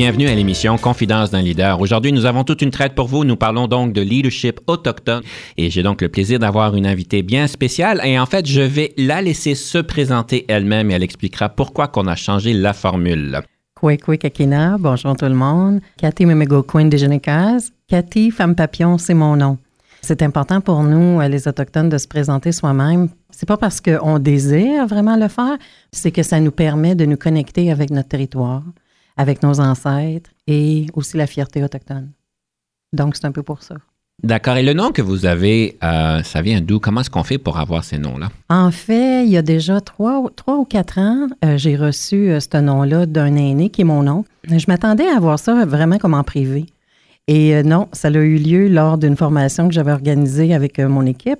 Bienvenue à l'émission Confidence d'un leader. Aujourd'hui, nous avons toute une traite pour vous. Nous parlons donc de leadership autochtone et j'ai donc le plaisir d'avoir une invitée bien spéciale et en fait, je vais la laisser se présenter elle-même et elle expliquera pourquoi qu'on a changé la formule. Kwekwe Kakina, bonjour tout le monde. Cathy Memego Queen de Genécase. Cathy, femme papillon, c'est mon nom. C'est important pour nous, les Autochtones, de se présenter soi-même. C'est pas parce qu'on désire vraiment le faire, c'est que ça nous permet de nous connecter avec notre territoire, avec nos ancêtres et aussi la fierté autochtone. Donc, c'est un peu pour ça. D'accord. Et le nom que vous avez, euh, ça vient d'où? Comment est-ce qu'on fait pour avoir ces noms-là? En fait, il y a déjà trois, trois ou quatre ans, euh, j'ai reçu euh, ce nom-là d'un aîné qui est mon nom. Je m'attendais à avoir ça vraiment comme en privé. Et non, ça a eu lieu lors d'une formation que j'avais organisée avec mon équipe.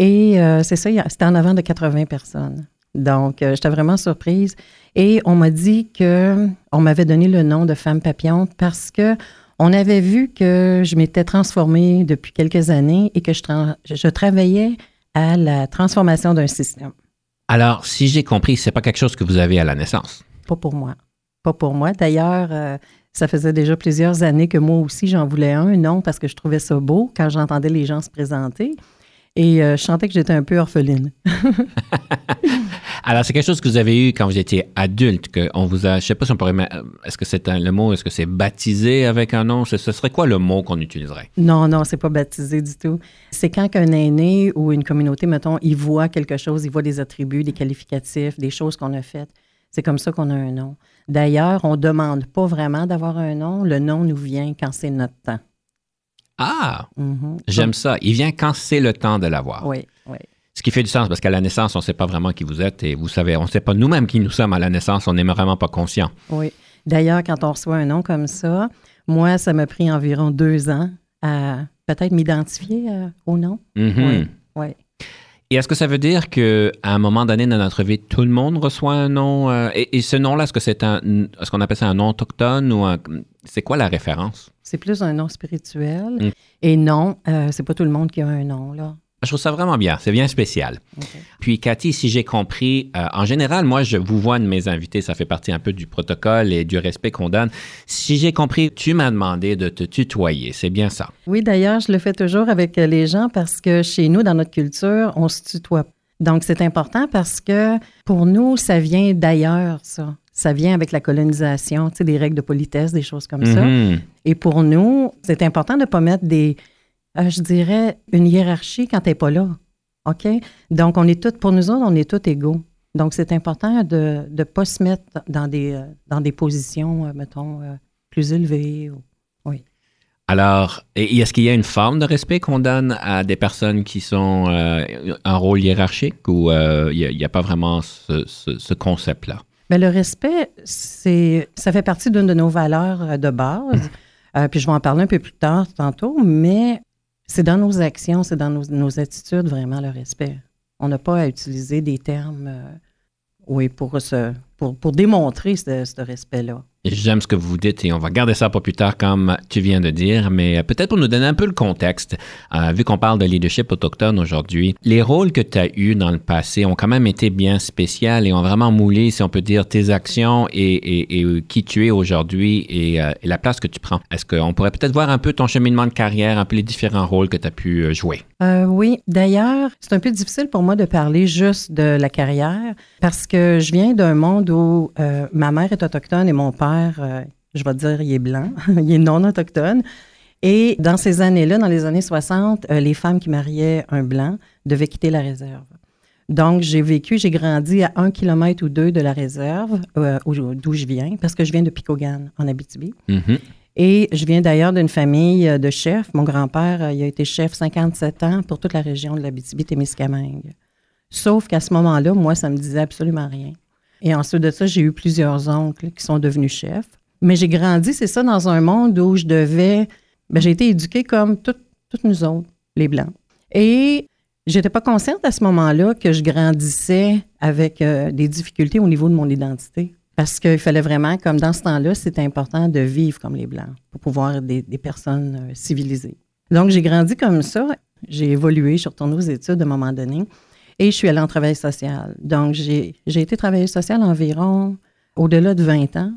Et c'est ça, c'était en avant de 80 personnes. Donc, j'étais vraiment surprise. Et on m'a dit que on m'avait donné le nom de femme papillon parce que on avait vu que je m'étais transformée depuis quelques années et que je, je travaillais à la transformation d'un système. Alors, si j'ai compris, c'est pas quelque chose que vous avez à la naissance. Pas pour moi. Pas pour moi. D'ailleurs, euh, ça faisait déjà plusieurs années que moi aussi j'en voulais un, non, parce que je trouvais ça beau quand j'entendais les gens se présenter. Et euh, je sentais que j'étais un peu orpheline. Alors, c'est quelque chose que vous avez eu quand vous étiez adulte, qu'on vous a, je sais pas si on pourrait, est-ce que c'est le mot, est-ce que c'est baptisé avec un nom? Ce, serait quoi le mot qu'on utiliserait? Non, non, c'est pas baptisé du tout. C'est quand un aîné ou une communauté, mettons, il voit quelque chose, il voit des attributs, des qualificatifs, des choses qu'on a faites. C'est comme ça qu'on a un nom. D'ailleurs, on ne demande pas vraiment d'avoir un nom. Le nom nous vient quand c'est notre temps. Ah, mm-hmm. j'aime ça. Il vient quand c'est le temps de l'avoir. Oui, oui. Ce qui fait du sens parce qu'à la naissance, on ne sait pas vraiment qui vous êtes et vous savez, on ne sait pas nous-mêmes qui nous sommes à la naissance, on n'est vraiment pas conscient. Oui. D'ailleurs, quand on reçoit un nom comme ça, moi, ça m'a pris environ deux ans à peut-être m'identifier euh, au nom. Mm-hmm. Oui. Et est-ce que ça veut dire qu'à un moment donné dans notre vie, tout le monde reçoit un nom? Euh, et, ce nom-là, est-ce que c'est un, est-ce qu'on appelle ça un nom autochtone ou c'est quoi la référence? C'est plus un nom spirituel. Mm. Et non, euh, c'est pas tout le monde qui a un nom, là. Je trouve ça vraiment bien. C'est bien spécial. Puis, Cathy, si j'ai compris, euh, en général, moi, je vous vois de mes invités, ça fait partie un peu du protocole et du respect qu'on donne. Si j'ai compris, tu m'as demandé de te tutoyer. C'est bien ça. Oui, d'ailleurs, je le fais toujours avec les gens parce que chez nous, dans notre culture, on se tutoie. Donc, c'est important parce que pour nous, ça vient d'ailleurs, ça. Ça vient avec la colonisation, tu sais, des règles de politesse, des choses comme ça. Mm-hmm. Et pour nous, c'est important de ne pas mettre des, euh, je dirais, une hiérarchie quand tu n'es pas là. OK? Donc, on est tous, pour nous autres, on est tous égaux. Donc, c'est important de ne pas se mettre dans des, euh, dans des positions, euh, mettons, plus élevées. Oui. Alors, est-ce qu'il y a une forme de respect qu'on donne à des personnes qui sont un rôle hiérarchique ou il n'y a, pas vraiment ce, concept-là? Bien, le respect, c'est, ça fait partie d'une de nos valeurs de base. puis je vais en parler un peu plus tard, tantôt, mais c'est dans nos actions, c'est dans nos, attitudes vraiment le respect. On n'a pas à utiliser des termes, euh, oui, pour, pour, pour démontrer ce respect-là. J'aime ce que vous dites et on va garder ça pour plus tard, comme tu viens de dire, mais euh, peut-être pour nous donner un peu le contexte, euh, vu qu'on parle de leadership autochtone aujourd'hui, les rôles que tu as eus dans le passé ont quand même été bien spéciaux et ont vraiment moulé, si on peut dire, tes actions et, et, qui tu es aujourd'hui euh, et, la place que tu prends. Est-ce qu'on pourrait peut-être voir un peu ton cheminement de carrière, un peu les différents rôles que tu as pu jouer? oui, d'ailleurs, c'est un peu difficile pour moi de parler juste de la carrière parce que je viens d'un monde où ma mère est autochtone et mon père euh, je vais dire, il est blanc, il est non autochtone. Et dans ces années-là, dans les années 60, euh, les femmes qui mariaient un blanc devaient quitter la réserve. Donc, j'ai vécu, j'ai grandi à un kilomètre ou deux de la réserve, euh, d'où je viens, parce que je viens de Picogan, en Abitibi. Mm-hmm. Et je viens d'ailleurs d'une famille de chefs. Mon grand-père, il a été chef 57 ans pour toute la région de l'Abitibi-Témiscamingue. Sauf qu'à ce moment-là, moi, ça me disait absolument rien. Et ensuite de ça, j'ai eu plusieurs oncles qui sont devenus chefs. Mais j'ai grandi, c'est ça, dans un monde où je devais. Ben, j'ai été éduquée comme toutes nous autres, les Blancs. Et j'étais pas consciente à ce moment-là que je grandissais avec euh, des difficultés au niveau de mon identité. Parce qu'il fallait vraiment, comme dans ce temps-là, c'était important de vivre comme les Blancs pour pouvoir être des, personnes euh, civilisées. Donc, j'ai grandi comme ça. J'ai évolué, je suis retournée aux études à un moment donné. Et je suis allée en travail social. Donc, j'ai été travailleuse sociale environ au-delà de 20 ans,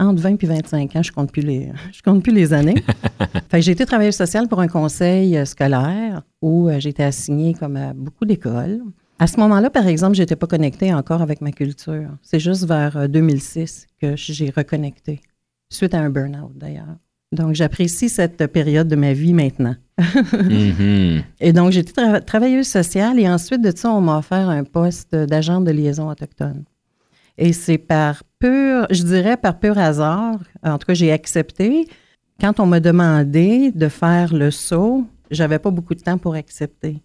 entre 20 et 25 ans, je compte plus les, je compte plus les années. j'ai été travailleuse sociale pour un conseil euh, scolaire où euh, j'étais assignée comme à beaucoup d'écoles. À ce moment-là, par exemple, je n'étais pas connectée encore avec ma culture. C'est juste vers 2006 euh, que j'ai reconnecté, suite à un burn-out d'ailleurs. Donc, j'apprécie cette période de ma vie maintenant. Mm-hmm. Et donc, j'étais travailleuse sociale et ensuite de ça, on m'a offert un poste d'agent de liaison autochtone. Et c'est par pur, je dirais par pur hasard, en tout cas, j'ai accepté. Quand on m'a demandé de faire le saut, j'avais pas beaucoup de temps pour accepter.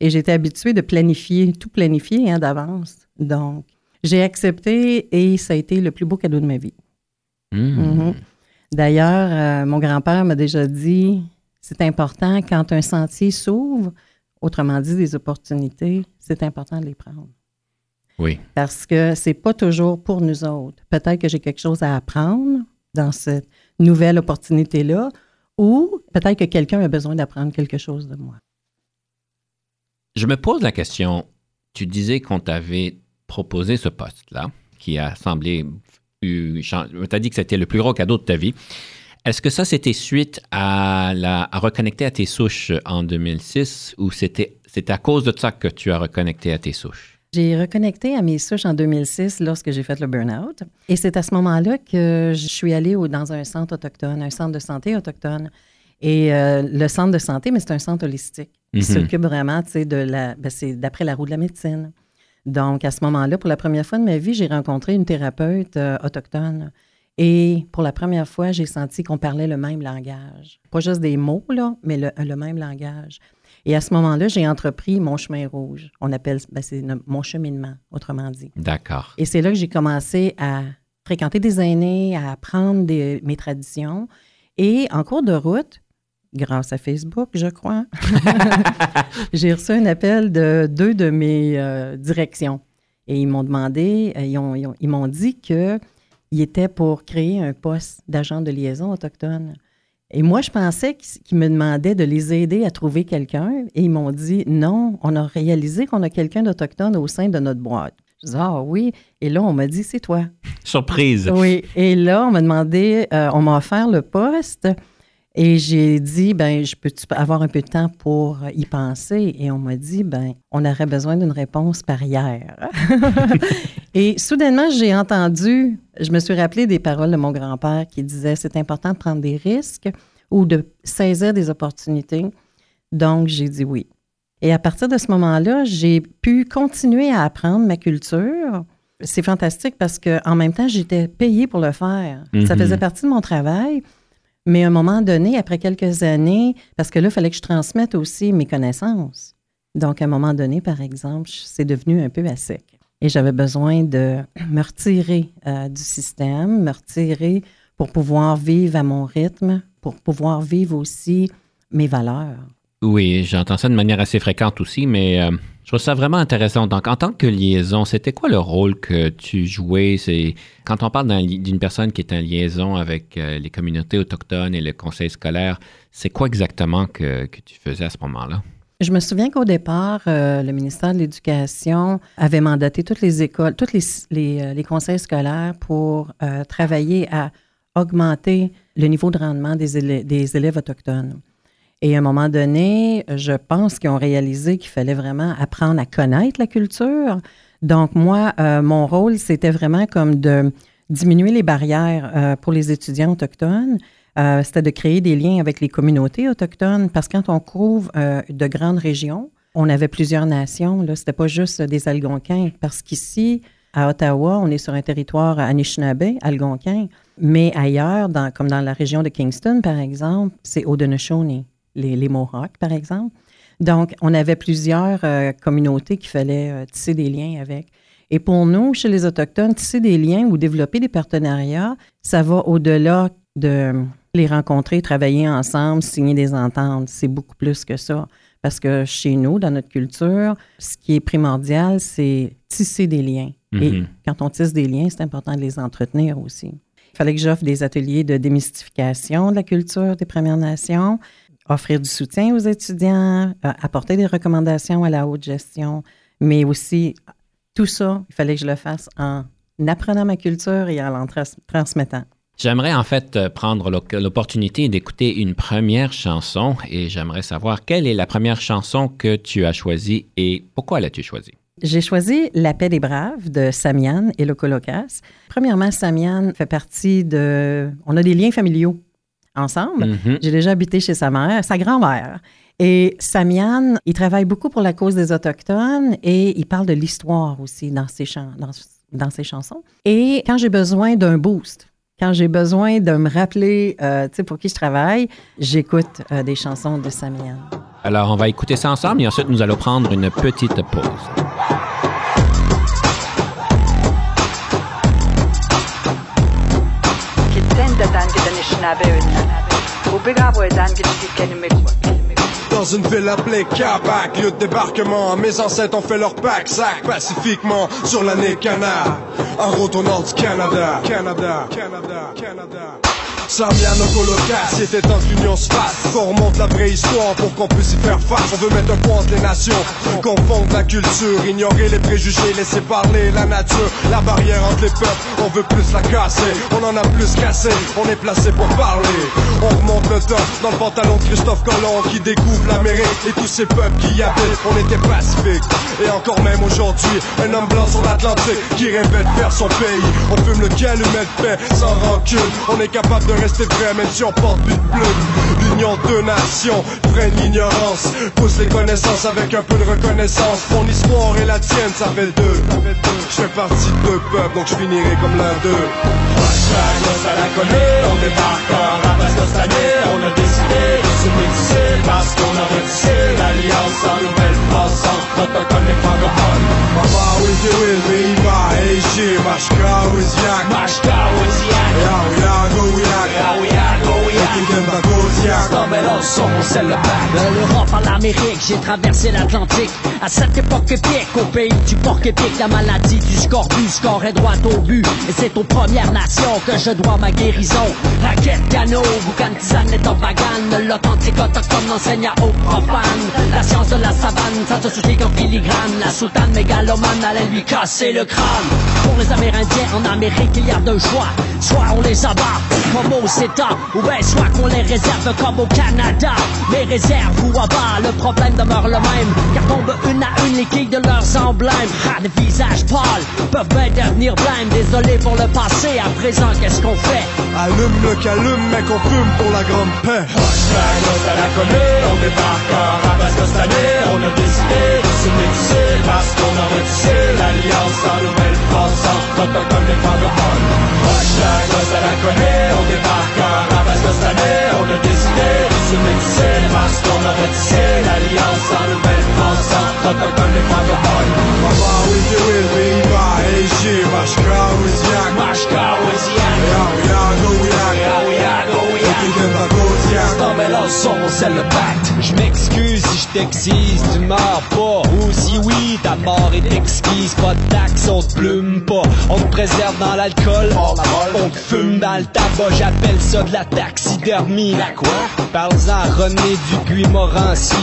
Et j'étais habituée de planifier, tout planifier hein, d'avance. Donc, j'ai accepté et ça a été le plus beau cadeau de ma vie. Mm. Mm-hmm. D'ailleurs, euh, mon grand-père m'a déjà dit, c'est important quand un sentier s'ouvre, autrement dit des opportunités, c'est important de les prendre. Oui. Parce que c'est pas toujours pour nous autres. Peut-être que j'ai quelque chose à apprendre dans cette nouvelle opportunité-là, ou peut-être que quelqu'un a besoin d'apprendre quelque chose de moi. Je me pose la question, tu disais qu'on t'avait proposé ce poste-là, qui a semblé... Tu as dit que c'était le plus gros cadeau de ta vie. Est-ce que ça, c'était suite à, la, à reconnecter à tes souches en 2006 ou c'était à cause de ça que tu as reconnecté à tes souches? J'ai reconnecté à mes souches en 2006 lorsque j'ai fait le burn-out. Et c'est à ce moment-là que je suis allée dans un centre autochtone, un centre de santé autochtone. Et euh, le centre de santé, mais c'est un centre holistique qui mhm. s'occupe vraiment, tu sais, de la. Ben, c'est d'après la roue de la médecine. Donc, à ce moment-là, pour la première fois de ma vie, j'ai rencontré une thérapeute euh, autochtone. Et pour la première fois, j'ai senti qu'on parlait le même langage. Pas juste des mots, là, mais le même langage. Et à ce moment-là, j'ai entrepris mon chemin rouge. On appelle, ben, c'est mon cheminement, autrement dit. D'accord. Et c'est là que j'ai commencé à fréquenter des aînés, à apprendre mes traditions. Et en cours de route, grâce à Facebook, je crois, j'ai reçu un appel de deux de mes euh, directions. Et ils m'ont demandé, euh, ils, ils m'ont dit qu'ils étaient pour créer un poste d'agent de liaison autochtone. Et moi, je pensais qu'ils me demandaient de les aider à trouver quelqu'un. Et ils m'ont dit non, on a réalisé qu'on a quelqu'un d'autochtone au sein de notre boîte. Je dis ah oui. Et là, on m'a dit c'est toi. Surprise. Oui. Et là, on m'a demandé, euh, on m'a offert le poste. Et j'ai dit, ben, je peux avoir un peu de temps pour y penser? Et on m'a dit, ben, on aurait besoin d'une réponse par hier. et soudainement, j'ai entendu, je me suis rappelé des paroles de mon grand-père qui disait, c'est important de prendre des risques ou de saisir des opportunités. Donc, j'ai dit oui. Et à partir de ce moment-là, j'ai pu continuer à apprendre ma culture. C'est fantastique parce qu'en même temps, j'étais payée pour le faire. Ça mhm. faisait partie de mon travail. Mais à un moment donné, après quelques années, parce que là, il fallait que je transmette aussi mes connaissances. Donc, à un moment donné, par exemple, c'est devenu un peu à sec. Et j'avais besoin de me retirer euh, du système, me retirer pour pouvoir vivre à mon rythme, pour pouvoir vivre aussi mes valeurs. Oui, j'entends ça de manière assez fréquente aussi, mais euh, je trouve ça vraiment intéressant. Donc, en tant que liaison, c'était quoi le rôle que tu jouais? C'est quand on parle d'une personne qui est en liaison avec euh, les communautés autochtones et le conseil scolaire, c'est quoi exactement que, tu faisais à ce moment-là? Je me souviens qu'au départ, euh, le ministère de l'Éducation avait mandaté toutes les écoles, tous les, conseils scolaires pour travailler à augmenter le niveau de rendement des élèves autochtones. Et à un moment donné, je pense qu'ils ont réalisé qu'il fallait vraiment apprendre à connaître la culture. Donc, moi, euh, mon rôle, c'était vraiment comme de diminuer les barrières euh, pour les étudiants autochtones. Euh, c'était de créer des liens avec les communautés autochtones parce que quand on couvre de grandes régions, on avait plusieurs nations. Là, c'était pas juste des Algonquins parce qu'ici, à Ottawa, on est sur un territoire Anishinaabe, Algonquin, mais ailleurs, dans, comme dans la région de Kingston, par exemple, c'est Haudenosaunee les, Mohawks, par exemple. Donc, on avait plusieurs euh, communautés qu'il fallait euh, tisser des liens avec. Et pour nous, chez les Autochtones, tisser des liens ou développer des partenariats, ça va au-delà de les rencontrer, travailler ensemble, signer des ententes. C'est beaucoup plus que ça. Parce que chez nous, dans notre culture, ce qui est primordial, c'est tisser des liens. Et Mhm. quand on tisse des liens, c'est important de les entretenir aussi. Il fallait que j'offre des ateliers de démystification de la culture des Premières Nations, offrir du soutien aux étudiants, euh, apporter des recommandations à la haute gestion, mais aussi tout ça, il fallait que je le fasse en apprenant ma culture et en l'en trans- transmettant. J'aimerais en fait euh, prendre l'opportunité d'écouter une première chanson et j'aimerais savoir quelle est la première chanson que tu as choisie et pourquoi l'as-tu choisie? J'ai choisi La paix des braves de Samian et le Colocas. Premièrement, Samian fait partie de... On a des liens familiaux ensemble. Mhm. J'ai déjà habité chez sa mère, sa grand-mère. Et Samian, il travaille beaucoup pour la cause des Autochtones et il parle de l'histoire aussi dans ses, dans, dans ses chansons. Et quand j'ai besoin d'un boost, quand j'ai besoin de me rappeler euh, pour qui je travaille, j'écoute euh, des chansons de Samian. Alors, on va écouter ça ensemble et ensuite nous allons prendre une petite pause. Dans une ville appelée Kapak, lieu de débarquement, mes ancêtres ont fait leur pack sac pacifiquement sur l'année Canard. En route au nord du Canada, Canada, Canada, Canada. Samian Colocasse, c'était temps que l'union se fasse. Qu'on remonte la vraie histoire pour qu'on puisse y faire face. On veut mettre un point entre les nations, confondre la culture, ignorer les préjugés, laisser parler la nature. La barrière entre les peuples, on veut plus la casser. On en a plus cassé, on est placé pour parler. On remonte le temps dans le pantalon de Christophe Colomb qui découvre l'Amérique et tous ces peuples qui y habitent. On était pacifiques. Et encore même aujourd'hui, un homme blanc sur l'Atlantique qui rêvait de faire son pays. On fume le calumet de paix sans rancune. On est capable de rester vrai même si on porte de plume. L'union de nations freine l'ignorance. Pousse les connaissances avec un peu de reconnaissance. Mon histoire et la tienne, ça fait deux. Je fais partie de deux peuples, donc je finirai comme l'un d'eux. a décidé de wiak. go, yeah, go, yeah. De l'Europe à l'Amérique, j'ai traversé l'Atlantique. À cette époque épique, au pays du porc épique, la maladie du scorbut, score est droit au but. Et c'est aux Premières Nations que je dois ma guérison. Raquette, canot, boucan, tisane et tobagane. L'authentique autochtone enseigne aux profanes. La science de la savane, ça se soucie qu'en filigrane. La sultane mégalomane allait lui casser le crâne. Pour les Amérindiens, en Amérique, il y a deux choix. Soit on les abat, comme au CETA, ou qu'on les réserve comme au Canada. Les réserves ou abat, le problème demeure le même. Car tombent une à une les quilles de leurs emblèmes. Ah, des visages pâles peuvent bien devenir blêmes. Désolé pour le passé, à présent, qu'est-ce qu'on fait? Allume le calume, mec, on fume pour la grande paix. à la connaît, on débarque en rapace costané, on a décidé de se métisser parce qu'on a retissé l'alliance en Nouvelle-France entre autochtones et francophones. Hashtag à la connaît, on débarque costané, on a décidé de se métisser parce qu'on a retissé l'alliance en Nouvelle-France entre autochtones et francophones. Baba wizi wizi iba eishi mashka wiziak. Mashka, yago wiak. Yaouyag, Ouyag. Ikigenda goziak. Non mais là, son, c'est le pacte. Je m'excuse si je t'excise, tu meurs pas. Ou si oui, ta mort est exquise. Pas de taxe, on te plume pas. On te préserve dans l'alcool, on te fume dans le tabac. J'appelle ça de la taxidermie. La quoi? Parle-en à René Dupuis-Morancy.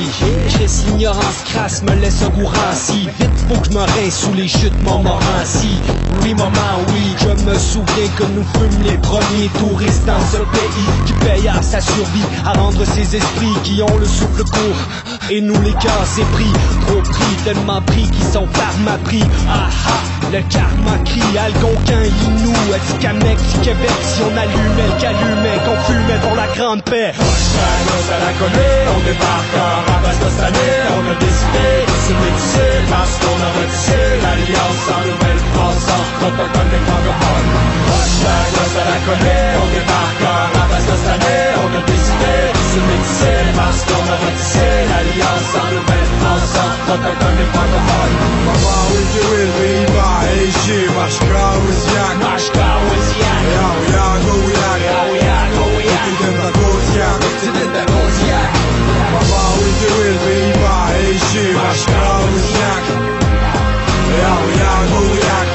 Chris, l'ignorance crasse me laisse au goût ranci. Vite, faut que je me rince sous les chutes Montmorency. Oui, maman, oui, je me souviens que nous fûmes les premiers touristes dans ce pays paye à sa survie à rendre ses esprits qui ont le souffle court. Et nous les cœurs c'est pris, trop pris, tellement pris qu'ils sont pharma-pris. Ah ah, le karma crie, Algonquin, Inou, du Québec, si on allumait le calumet, qu'on fumait pour la grande paix. Chagos à la connaît, on débarque en rapace costané, on a décidé de se métisser parce qu'on a retissé l'alliance en Nouvelle-France entre autochtones et francophones. Chagos à la connaît, on débarque en rapace costané, on a décidé. De se se métisser Parce qu'on a ratissé l'alliance en nouvelle France Autochtone et francophone Mama wiki wilbi iba eishi Mashka wiziak Mashka Wiziak Ya ya go yak Gouya Ikidenta goziak Tidinda Goziak Mama wiki wilbi iba eishi Mashka wiziak Ya ya go yak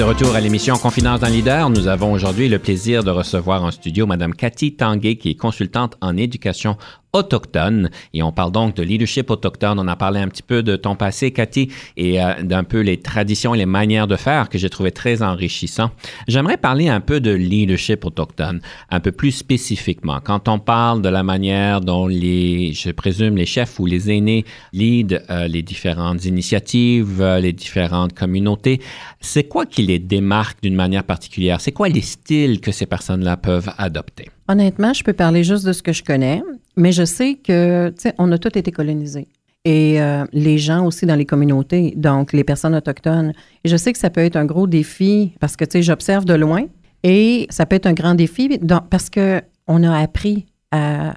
De retour à l'émission Confidence d'un leader, nous avons aujourd'hui le plaisir de recevoir en studio Madame Cathy Tanguay, qui est consultante en éducation autochtone. Et on parle donc de leadership autochtone. On a parlé un petit peu de ton passé, Cathy, et euh, d'un peu les traditions et les manières de faire que j'ai trouvé très enrichissant. J'aimerais parler un peu de leadership autochtone, un peu plus spécifiquement. Quand on parle de la manière dont les, je présume, les chefs ou les aînés lead euh, les différentes initiatives, euh, les différentes communautés, c'est quoi qui les démarque d'une manière particulière? C'est quoi les styles que ces personnes-là peuvent adopter? Honnêtement, je peux parler juste de ce que je connais, mais je sais que, tu sais, on a tous été colonisés. Et euh, les gens aussi dans les communautés, donc les personnes autochtones. Et je sais que ça peut être un gros défi parce que, tu sais, j'observe de loin et ça peut être un grand défi dans- parce que on a appris à,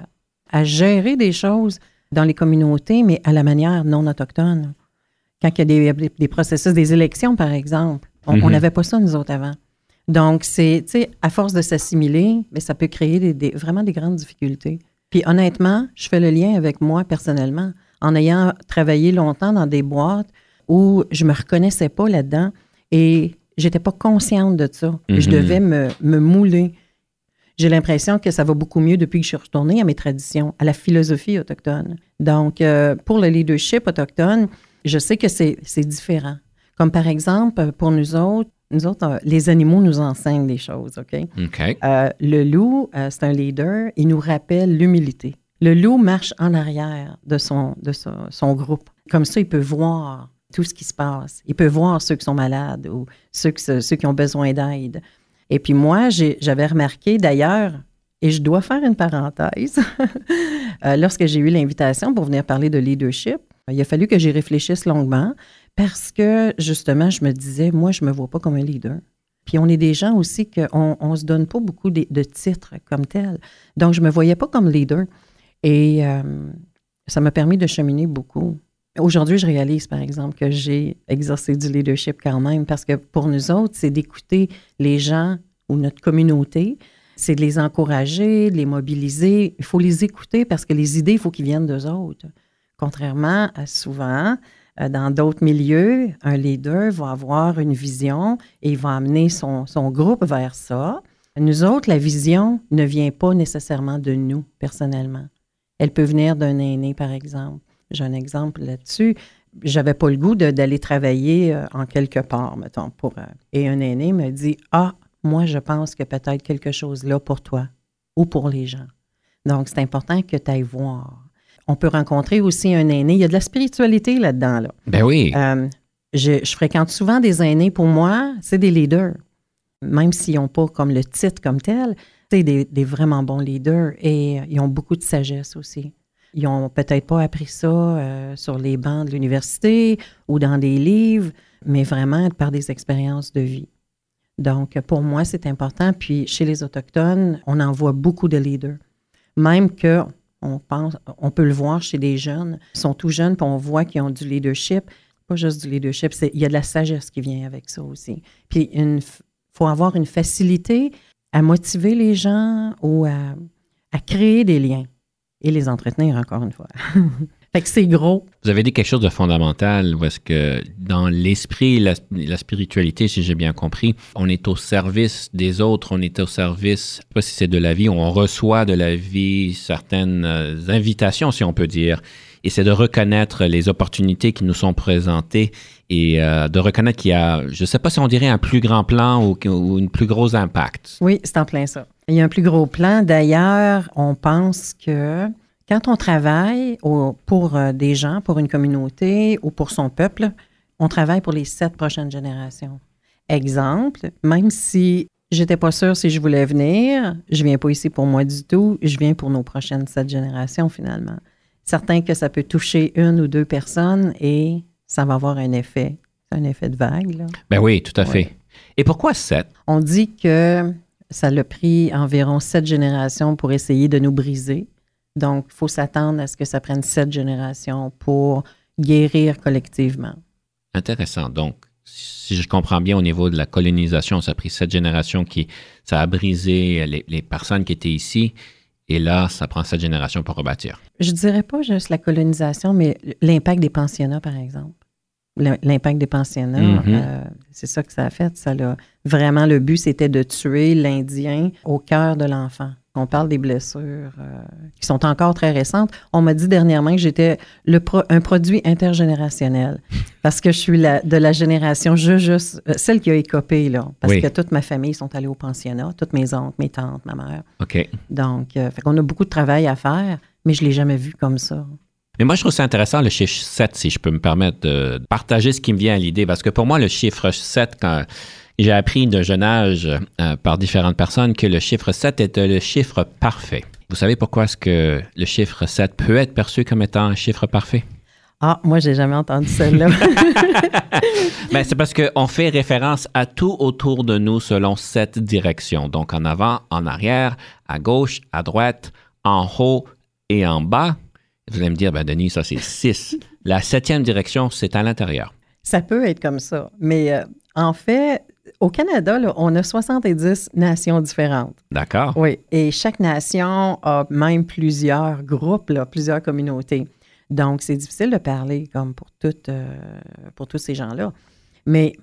à gérer des choses dans les communautés, mais à la manière non autochtone. Quand il y a des, des processus, des élections, par exemple, on on Mhm. n'avait pas ça, nous autres, avant. Donc, c'est, tu sais, à force de s'assimiler, mais ça peut créer des, des- vraiment des grandes difficultés. Puis honnêtement, je fais le lien avec moi personnellement, en ayant travaillé longtemps dans des boîtes où je me reconnaissais pas là-dedans et j'étais pas consciente de ça. Mhm. Je devais me, me mouler. J'ai l'impression que ça va beaucoup mieux depuis que je suis retournée à mes traditions, à la philosophie autochtone. Donc, euh, pour le leadership autochtone, je sais que c'est c'est différent. Comme par exemple, pour nous autres, nous autres, euh, les animaux nous enseignent des choses, OK? Euh, le loup, euh, c'est un leader, il nous rappelle l'humilité. Le loup marche en arrière de, son, de son, son groupe. Comme ça, il peut voir tout ce qui se passe. Il peut voir ceux qui sont malades ou ceux qui, ceux qui ont besoin d'aide. Et puis moi, j'avais remarqué d'ailleurs, et je dois faire une parenthèse, lorsque j'ai eu l'invitation pour venir parler de leadership, il a fallu que j'y réfléchisse longuement parce que justement, je me disais, moi, je ne me vois pas comme un leader. Puis on est des gens aussi qu'on ne se donne pas beaucoup de, titres comme tels. Donc, je ne me voyais pas comme leader. Et euh, ça m'a permis de cheminer beaucoup. Aujourd'hui, je réalise, par exemple, que j'ai exercé du leadership quand même, parce que pour nous autres, c'est d'écouter les gens ou notre communauté, c'est de les encourager, de les mobiliser. Il faut les écouter parce que les idées, il faut qu'ils viennent d'eux autres. Contrairement à souvent, dans d'autres milieux, un leader va avoir une vision et il va amener son, son groupe vers ça. Nous autres, la vision ne vient pas nécessairement de nous, personnellement. Elle peut venir d'un aîné, par exemple. J'ai un exemple là-dessus. J'avais pas le goût d'aller travailler euh, en quelque part, mettons, pour. euh, et un aîné me dit Ah, moi, je pense que peut-être quelque chose là pour toi ou pour les gens. Donc, c'est important que tu ailles voir. On peut rencontrer aussi un aîné. Il y a de la spiritualité là-dedans. Là. Ben oui. Euh, je, je fréquente souvent des aînés. Pour moi, c'est des leaders. Même s'ils n'ont pas comme le titre comme tel, c'est des, des vraiment bons leaders et euh, ils ont beaucoup de sagesse aussi. Ils n'ont peut-être pas appris ça euh, sur les bancs de l'université ou dans des livres, mais vraiment par des expériences de vie. Donc, pour moi, c'est important. Puis, chez les Autochtones, on en voit beaucoup de leaders. Même que on peut le voir chez des jeunes, ils sont tout jeunes, puis on voit qu'ils ont du leadership. Pas juste du leadership, il y a de la sagesse qui vient avec ça aussi. Puis, il faut avoir une facilité à motiver les gens ou à créer des liens et les entretenir, encore une fois. fait que c'est gros. Vous avez dit quelque chose de fondamental, est-ce que dans l'esprit, la, la spiritualité, si j'ai bien compris, on est au service des autres, on est au service, je sais pas si c'est de la vie, on reçoit de la vie certaines euh, invitations, si on peut dire. Et c'est de reconnaître les opportunités qui nous sont présentées et euh, de reconnaître qu'il y a, je ne sais pas si on dirait un plus grand plan ou, ou une plus gros impact. Oui, c'est en plein ça. Il y a un plus gros plan. D'ailleurs, on pense que Quand on travaille au- pour euh, des gens, pour une communauté ou pour son peuple, on travaille pour les sept prochaines générations. Exemple, même si j'étais pas sûre si je voulais venir, je viens pas ici pour moi du tout, je viens pour nos prochaines sept générations finalement. Certain que ça peut toucher une ou deux personnes et ça va avoir un effet, un effet de vague. là. Ben oui, tout à Ouais. fait. Et pourquoi sept? On dit que ça l'a pris environ sept générations pour essayer de nous briser. Donc, il faut s'attendre à ce que ça prenne sept générations pour guérir collectivement. Intéressant. Donc, si je comprends bien, au niveau de la colonisation, ça a pris sept générations qui, ça a brisé les, les personnes qui étaient ici. Et là, ça prend sept générations pour rebâtir. Je dirais pas juste la colonisation, mais l'impact des pensionnats, par exemple. L'im- L'impact des pensionnats, Mhm. euh, c'est ça que ça a fait. Ça l'a- vraiment, le but, c'était de tuer l'Indien au cœur de l'enfant. On parle des blessures euh, qui sont encore très récentes. On m'a dit dernièrement que j'étais le pro- un produit intergénérationnel parce que je suis la- de la génération juste, juste euh, celle qui a écopé, là. Parce Oui. que toute ma famille sont allés au pensionnat, toutes mes oncles, mes tantes, ma mère. OK. Donc, euh, fait qu'on a beaucoup de travail à faire, mais je l'ai jamais vu comme ça. Mais moi, je trouve ça intéressant, le chiffre 7, si je peux me permettre de partager ce qui me vient à l'idée. Parce que pour moi, le chiffre 7, quand j'ai appris de jeune âge euh, par différentes personnes que le chiffre 7 est le chiffre parfait. Vous savez pourquoi est-ce que le chiffre 7 peut être perçu comme étant un chiffre parfait? Ah, moi, j'ai jamais entendu celle-là. Ben, c'est parce qu'on fait référence à tout autour de nous selon cette direction. Donc, en avant, en arrière, à gauche, à droite, en haut et en bas. Vous allez me dire, ben, Denis, ça c'est 6. La septième direction, c'est à l'intérieur. ça peut être comme ça. Mais euh, en fait, au Canada, là, on a 70 nations différentes. D'accord? Oui. Et chaque nation a même plusieurs groupes, là, plusieurs communautés. Donc, c'est difficile de parler comme pour, toutes, euh, pour tous ces gens-là. Mais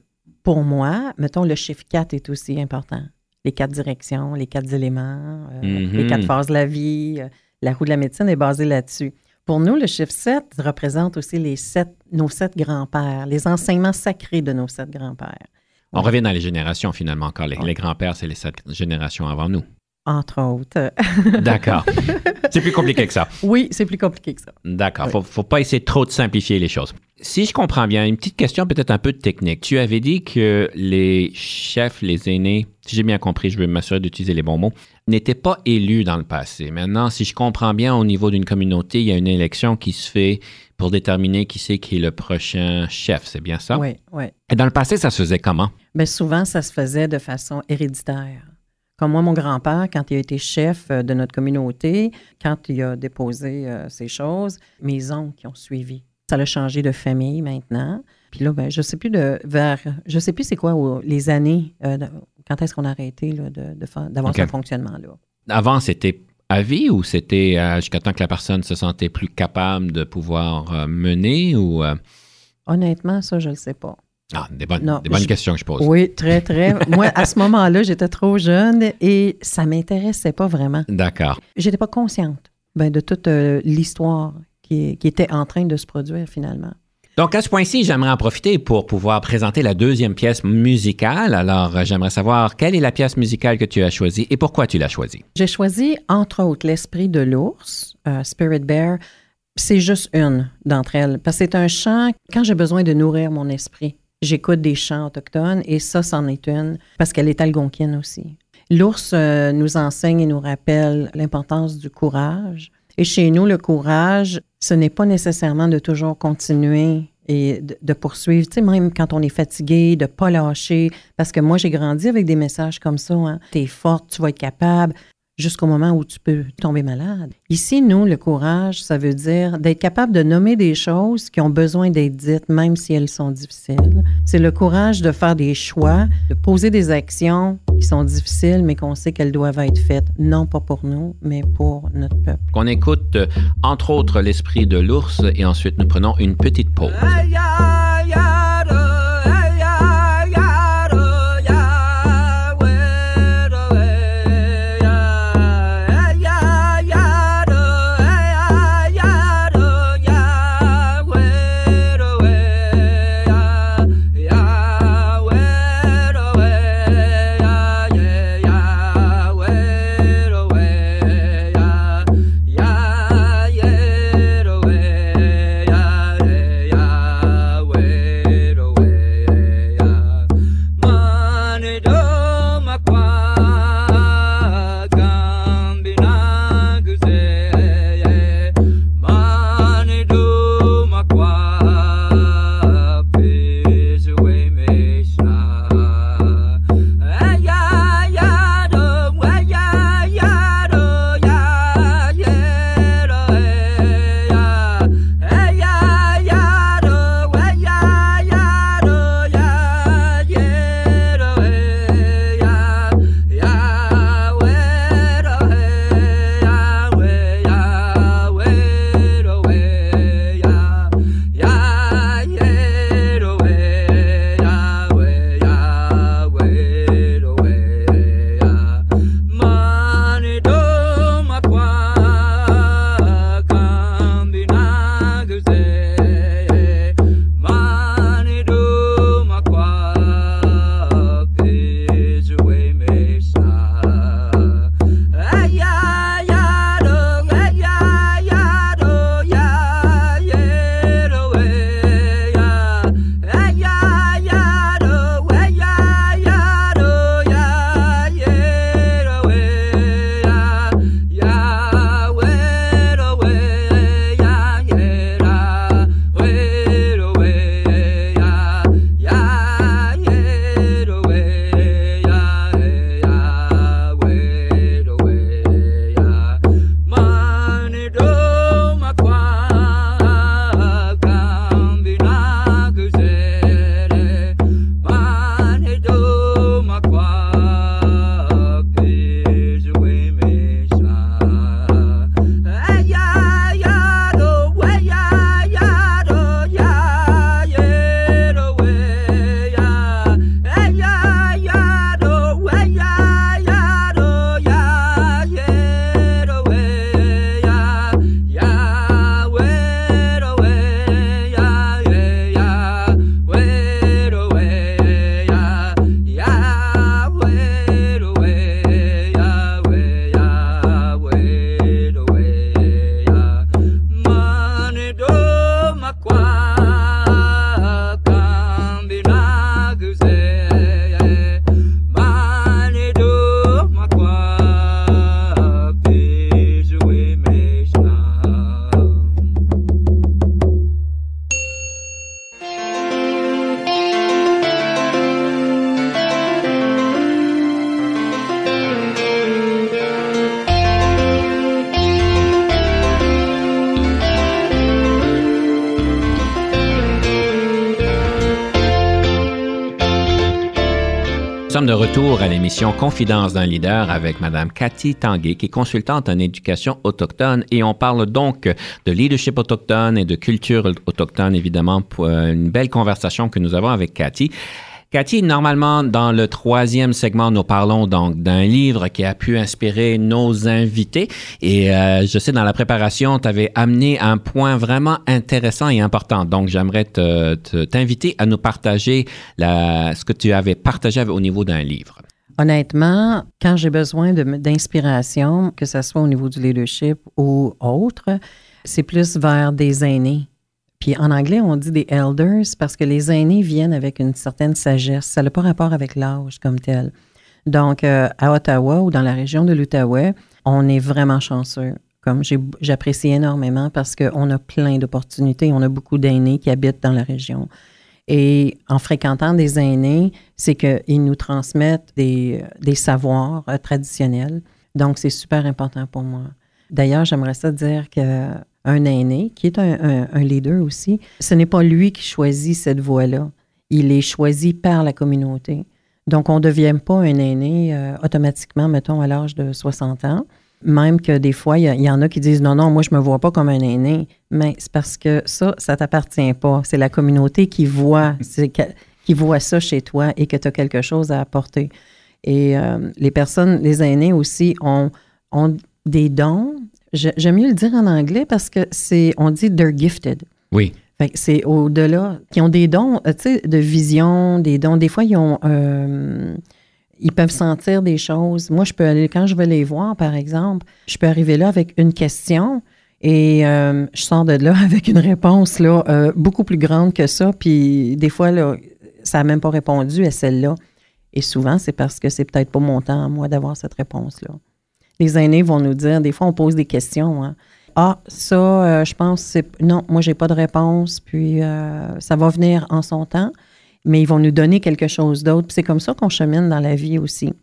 pour moi, mettons, le chiffre 4 est aussi important. Les quatre directions, les quatre éléments, euh, Mhm. les quatre phases de la vie. euh, la roue de la médecine est basée là-dessus. Pour nous, le chiffre 7 représente aussi les sept, nos sept grands-pères, les enseignements sacrés de nos sept grands-pères. On revient dans les générations finalement encore. Les, les grands-pères, c'est les sept générations avant nous. Entre autres. D'accord. c'est plus compliqué que ça. oui, c'est plus compliqué que ça. D'accord. Oui. Faut, faut pas essayer trop de simplifier les choses. Si je comprends bien, une petite question peut-être un peu technique. Tu avais dit que les chefs, les aînés, si j'ai bien compris, je veux m'assurer d'utiliser les bons mots, n'étaient pas élus dans le passé. Maintenant, si je comprends bien, au niveau d'une communauté, il y a une élection qui se fait pour déterminer qui c'est qui est le prochain chef. C'est bien ça? Oui, oui. Et dans le passé, ça se faisait comment? Bien, souvent, ça se faisait de façon héréditaire. Comme moi, mon grand-père, quand il a été chef euh, de notre communauté, quand il a déposé euh, ces choses, mes oncles qui ont suivi. Ça l'a changé de famille maintenant. Puis là, ben, je sais plus de vers, je sais plus c'est quoi les années, euh, quand est-ce qu'on a arrêté d'avoir ce fonctionnement-là? Avant, c'était à vie ou c'était euh, jusqu'à temps que la personne se sentait plus capable de pouvoir euh, mener ou... euh, Honnêtement, ça, je ne le sais pas. Ah, des bonnes, Non, des bonnes je- questions que je pose. Oui, très, très. Moi, à ce moment-là, j'étais trop jeune et ça m'intéressait pas vraiment. D'accord. j'étais pas consciente ben, de toute l'histoire qui, qui était en train de se produire finalement. Donc, à ce point-ci, j'aimerais en profiter pour pouvoir présenter la deuxième pièce musicale. Alors, euh, j'aimerais savoir quelle est la pièce musicale que tu as choisie et pourquoi tu l'as choisie. J'ai choisi, entre autres, L'Esprit de l'ours, euh, Spirit Bear. C'est juste une d'entre elles, parce que c'est un chant, quand j'ai besoin de nourrir mon esprit, j'écoute des chants autochtones et ça, c'en est une, parce qu'elle est algonquienne aussi. L'ours euh, nous enseigne et nous rappelle l'importance du courage. Et chez nous, le courage, ce n'est pas nécessairement de toujours continuer et de, poursuivre, tu sais, même quand on est fatigué, de pas lâcher. Parce que moi, j'ai grandi avec des messages comme ça. Hein. Tu es forte, tu vas être capable, jusqu'au moment où tu peux tomber malade. Ici, nous, le courage, ça veut dire d'être capable de nommer des choses qui ont besoin d'être dites, même si elles sont difficiles. C'est le courage de faire des choix, de poser des actions qui sont difficiles, mais qu'on sait qu'elles doivent être faites, non pas pour nous, mais pour notre peuple. Qu'on écoute, euh, entre autres, l'esprit de l'ours et ensuite nous prenons une petite pause. Retour à l'émission Confidence d'un leader avec Madame Cathy Tanguay, qui est consultante en éducation autochtone. Et on parle donc de leadership autochtone et de culture autochtone, évidemment, pour une belle conversation que nous avons avec Cathy. Cathy, normalement, dans le troisième segment, nous parlons donc d'un livre qui a pu inspirer nos invités. Et euh, je sais, dans la préparation, tu avais amené un point vraiment intéressant et important. Donc, j'aimerais t'inviter à nous partager la, ce que tu avais partagé au niveau d'un livre. Honnêtement, quand j'ai besoin d'inspiration, que ce soit au niveau du leadership ou autre, c'est plus vers des aînés puis en anglais, on dit des elders parce que les aînés viennent avec une certaine sagesse. Ça n'a pas rapport avec l'âge comme tel. Donc, euh, à Ottawa ou dans la région de l'Outaouais, on est vraiment chanceux. Comme j'apprécie énormément parce qu'on a plein d'opportunités. On a beaucoup d'aînés qui habitent dans la région. Et en fréquentant des aînés, c'est qu'ils nous transmettent des, des savoirs euh, traditionnels. Donc, c'est super important pour moi. D'ailleurs, j'aimerais ça dire que un aîné, qui est un, leader aussi, ce n'est pas lui qui choisit cette voie-là. Il est choisi par la communauté. Donc, on ne devient pas un aîné euh, automatiquement, mettons, à l'âge de 60 ans. Même que des fois, il y, en a qui disent non, non, moi, je ne me vois pas comme un aîné. Mais c'est parce que ça, ça ne t'appartient pas. C'est la communauté qui voit, qui voit ça chez toi et que tu as quelque chose à apporter. Et euh, les personnes, les aînés aussi, ont, ont des dons, J'aime mieux le dire en anglais parce que c'est, on dit they're gifted. Oui. c'est au-delà, qui ont des dons, euh, tu sais, de vision, des dons. Des fois, ils ont, euh, ils peuvent sentir des choses. Moi, je peux aller, quand je vais les voir, par exemple, je peux arriver là avec une question et euh, je sors de là avec une réponse là, beaucoup plus grande que ça. Puis des fois, là, ça n'a même pas répondu à celle-là. Et souvent, c'est parce que c'est peut-être pas mon temps, moi, d'avoir cette réponse-là les aînés vont nous dire, des fois, on pose des questions. Hein. Ah, ça, euh, je pense, c'est. Non, moi, j'ai pas de réponse, puis euh, ça va venir en son temps, mais ils vont nous donner quelque chose d'autre. c'est comme ça qu'on chemine dans la vie aussi.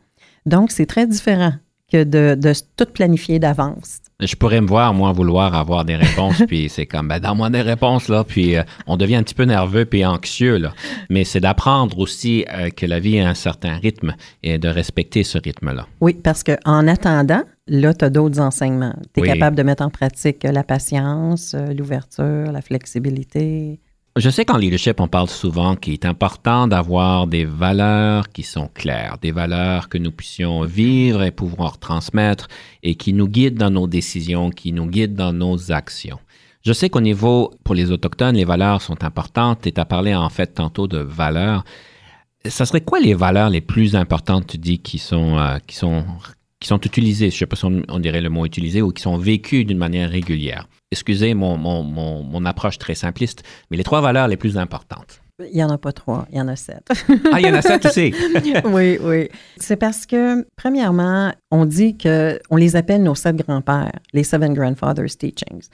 Donc, c'est très différent que de, de tout planifier d'avance. Je pourrais me voir, moi, vouloir avoir des réponses, puis c'est comme, ben, dans moi des réponses, là, puis euh, on devient un petit peu nerveux puis anxieux, là. Mais c'est d'apprendre aussi euh, que la vie a un certain rythme et de respecter ce rythme-là. Oui, parce qu'en attendant, là, tu as d'autres enseignements. Tu es capable de mettre en pratique la patience, euh, l'ouverture, la flexibilité. Je sais qu'en leadership, on parle souvent qu'il est important d'avoir des valeurs qui sont claires, des valeurs que nous puissions vivre et pouvoir transmettre et qui nous guident dans nos décisions, qui nous guident dans nos actions. Je sais qu'au niveau, pour les Autochtones, les valeurs sont importantes. Tu as parlé en fait tantôt de valeurs. Ça serait quoi les valeurs les plus importantes, tu dis, qui sont, euh, qui sont, qui sont utilisées, je ne sais pas si on dirait le mot utilisé, ou qui sont vécues d'une manière régulière? excusez mon, mon, approche très simpliste, mais les trois valeurs les plus importantes. Il n'y en a pas trois, il y en a sept. ah, il y en a sept aussi. oui, oui. C'est parce que, premièrement, on dit que on les appelle nos sept grands-pères, les Seven Grandfathers Teachings.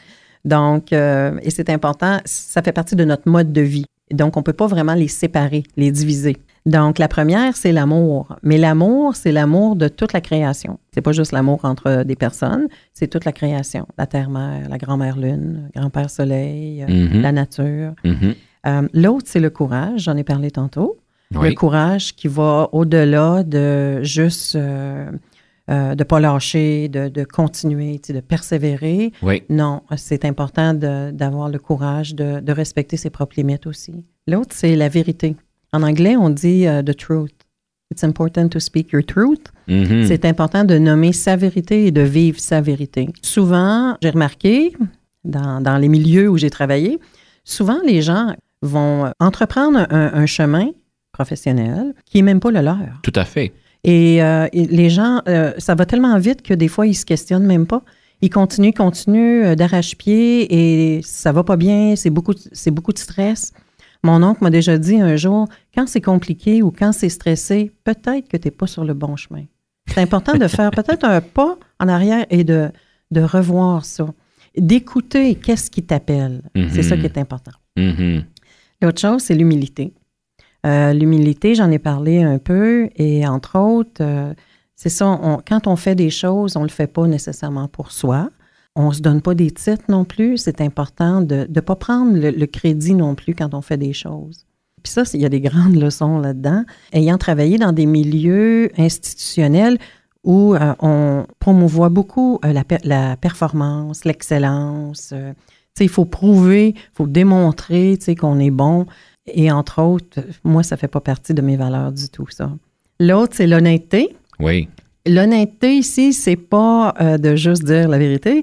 Donc, euh, et c'est important, ça fait partie de notre mode de vie. Donc, on ne peut pas vraiment les séparer, les diviser. Donc, la première, c'est l'amour. Mais l'amour, c'est l'amour de toute la création. C'est pas juste l'amour entre des personnes, c'est toute la création. La terre-mère, la grand-mère lune, grand-père soleil, euh, mm-hmm. la nature. Mm-hmm. Euh, l'autre, c'est le courage. J'en ai parlé tantôt. Le courage qui va au-delà de juste euh, de ne pas lâcher, de, continuer, de persévérer. Oui. Non, c'est important d'avoir le courage de, de respecter ses propres limites aussi. L'autre, c'est la vérité. En anglais, on dit uh, the truth. It's important to speak your truth. Mm-hmm. C'est important de nommer sa vérité et de vivre sa vérité. Souvent, j'ai remarqué, dans, dans, les milieux où j'ai travaillé, souvent les gens vont entreprendre un, chemin professionnel qui n'est même pas le leur. Tout à fait. Et, euh, les gens, euh, ça va tellement vite que des fois, ils se questionnent même pas. Ils continuent, continuent euh, d'arrache-pied et ça va pas bien, c'est beaucoup, c'est beaucoup de stress. Mon oncle m'a déjà dit un jour, quand c'est compliqué ou quand c'est stressé, peut-être que tu n'es pas sur le bon chemin. C'est important de faire peut-être un pas en arrière et de, de revoir ça. D'écouter qu'est-ce qui t'appelle. C'est ça qui est important. Mm-hmm. L'autre chose, c'est l'humilité. Euh, l'humilité, j'en ai parlé un peu, et entre autres, euh, c'est ça, quand on fait des choses, on ne le fait pas nécessairement pour soi. On ne se donne pas des titres non plus. C'est important de ne pas prendre le, crédit non plus quand on fait des choses. Puis ça, il y a des grandes leçons là-dedans. Ayant travaillé dans des milieux institutionnels où euh, on promouvoit beaucoup euh, la, la, performance, l'excellence. Euh, il faut prouver, il faut démontrer qu'on est bon. Et entre autres, moi, ça ne fait pas partie de mes valeurs du tout, ça. L'autre, c'est l'honnêteté. Oui. L'honnêteté ici, c'est pas de juste dire la vérité,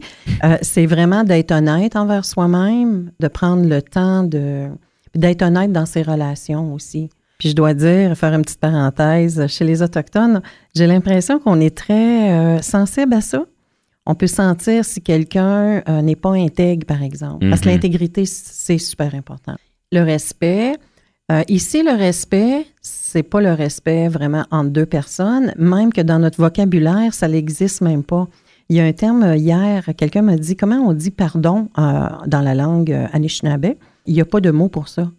c'est vraiment d'être honnête envers soi-même, de prendre le temps de d'être honnête dans ses relations aussi. Puis je dois dire, faire une petite parenthèse, chez les Autochtones, j'ai l'impression qu'on est très euh, sensible à ça. On peut sentir si quelqu'un euh, n'est pas intègre, par exemple. Parce que mhm. l'intégrité, c'est super important. Le respect. Euh, ici, le respect, c'est pas le respect vraiment entre deux personnes, même que dans notre vocabulaire, ça n'existe même pas. Il y a un terme hier, quelqu'un m'a dit comment on dit pardon dans la langue Anishinaabe? Il n'y a pas de mot pour ça.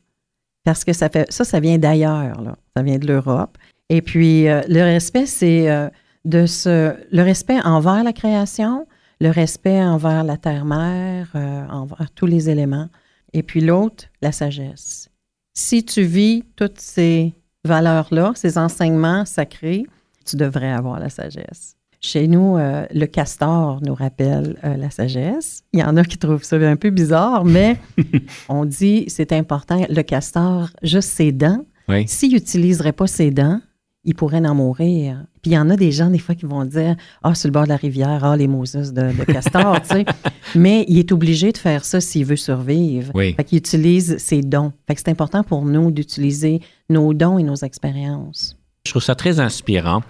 Parce que ça fait ça, ça vient d'ailleurs. Ça vient de l'Europe. Et puis, euh, le respect, c'est euh, de ce, le respect envers la création, le respect envers la terre-mère, euh, envers tous les éléments. Et puis l'autre, la sagesse. Si tu vis toutes ces valeurs-là, ces enseignements sacrés, tu devrais avoir la sagesse. Chez nous, euh, le castor nous rappelle euh, la sagesse. Il y en a qui trouvent ça un peu bizarre, mais on dit c'est important. Le castor, juste ses dents. S'il n'utiliserait pas ses dents, il pourrait en mourir. Puis il y en a des gens, des fois, qui vont dire Ah, sur le bord de la rivière, ah, les Moses de, de castor, tu sais. Mais il est obligé de faire ça s'il veut survivre. Oui. Fait qu'il utilise ses dons. Fait que c'est important pour nous d'utiliser nos dons et nos expériences. Je trouve ça très inspirant.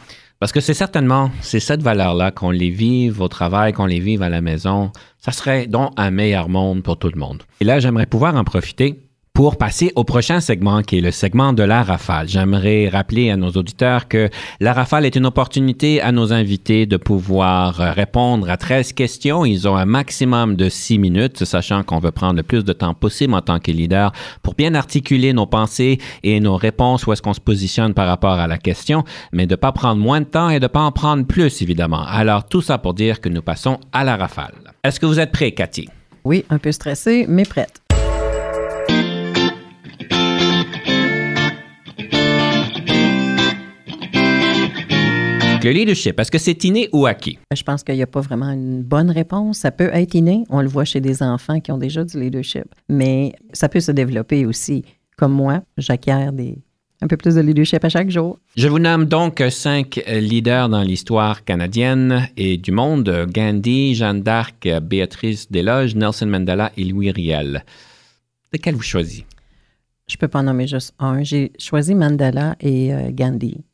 Parce que c'est certainement, c'est cette valeur-là, qu'on les vive au travail, qu'on les vive à la maison, ça serait donc un meilleur monde pour tout le monde. Et là, j'aimerais pouvoir en profiter pour passer au prochain segment qui est le segment de la rafale. J'aimerais rappeler à nos auditeurs que la rafale est une opportunité à nos invités de pouvoir répondre à 13 questions. Ils ont un maximum de 6 minutes, sachant qu'on veut prendre le plus de temps possible en tant que leader pour bien articuler nos pensées et nos réponses, où est-ce qu'on se positionne par rapport à la question, mais de ne pas prendre moins de temps et de ne pas en prendre plus, évidemment. Alors, tout ça pour dire que nous passons à la rafale. Est-ce que vous êtes prêt, Cathy? Oui, un peu stressé, mais prête. Le leadership, est-ce que c'est inné ou acquis? Je pense qu'il n'y a pas vraiment une bonne réponse. Ça peut être inné. On le voit chez des enfants qui ont déjà du leadership. Mais ça peut se développer aussi. Comme moi, j'acquiers des, un peu plus de leadership à chaque jour. Je vous nomme donc cinq leaders dans l'histoire canadienne et du monde Gandhi, Jeanne d'Arc, Béatrice Desloges, Nelson Mandela et Louis Riel. Lequel vous choisissez? Je ne peux pas nommer juste un. J'ai choisi Mandela et euh, Gandhi.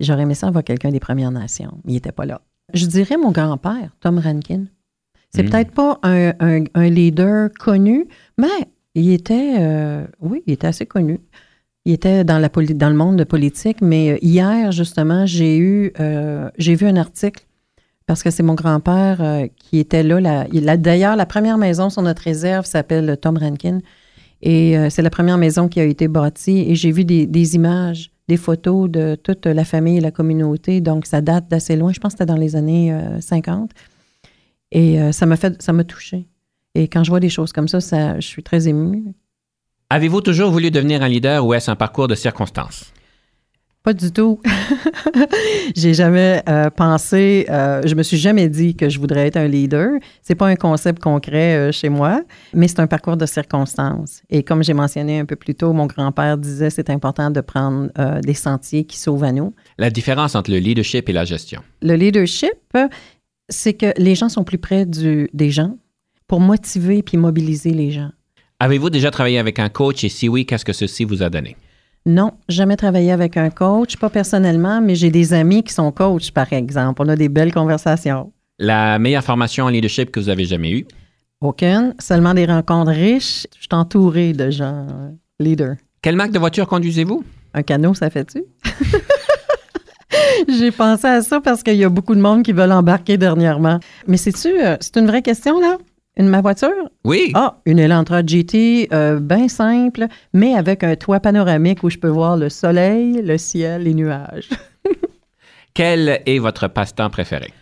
J'aurais aimé ça avoir quelqu'un des Premières Nations. Il n'était pas là. Je dirais mon grand-père, Tom Rankin. C'est hmm. peut-être pas un, leader connu, mais il était, euh, oui, il était assez connu. Il était dans, la dans le monde de politique, mais euh, hier, justement, j'ai eu, euh, j'ai vu un article parce que c'est mon grand-père qui était là. La, D'ailleurs, la première maison sur notre réserve s'appelle Tom Rankin. Et c'est la première maison qui a été bâtie. Et j'ai vu des images des photos de toute la famille et la communauté. Donc, ça date d'assez loin. Je pense que c'était dans les années 50. Euh, et euh, ça m'a fait, ça m'a touché. Et quand je vois des choses comme ça, ça je suis très émue. Avez-vous toujours voulu devenir un leader ou est-ce un parcours de circonstances? Pas du tout. j'ai jamais euh, pensé, euh, je me suis jamais dit que je voudrais être un leader. C'est pas un concept concret euh, chez moi, mais c'est un parcours de circonstances. Et comme j'ai mentionné un peu plus tôt, mon grand-père disait c'est important de prendre des sentiers qui sauvent à nous. La différence entre le leadership et la gestion? Le leadership, c'est que les gens sont plus près du, des gens pour motiver puis mobiliser les gens. Avez-vous déjà travaillé avec un coach? Et si oui, qu'est-ce que ceci vous a donné? Non, jamais travaillé avec un coach, pas personnellement, mais j'ai des amis qui sont coachs, par exemple. On a des belles conversations. La meilleure formation en leadership que vous avez jamais eue? Aucune, seulement des rencontres riches. Je suis entourée de gens euh, leaders. Quelle marque de voiture conduisez-vous? Un canot, ça fait-tu? J'ai pensé à ça parce qu'il y a beaucoup de monde qui veulent embarquer dernièrement. Mais c'est-tu, euh, c'est une vraie question, là? Une ma voiture? Oui. Ah, une Elantra GT, euh, bien simple, mais avec un toit panoramique où je peux voir le soleil, le ciel, les nuages. Quel est votre passe-temps préféré?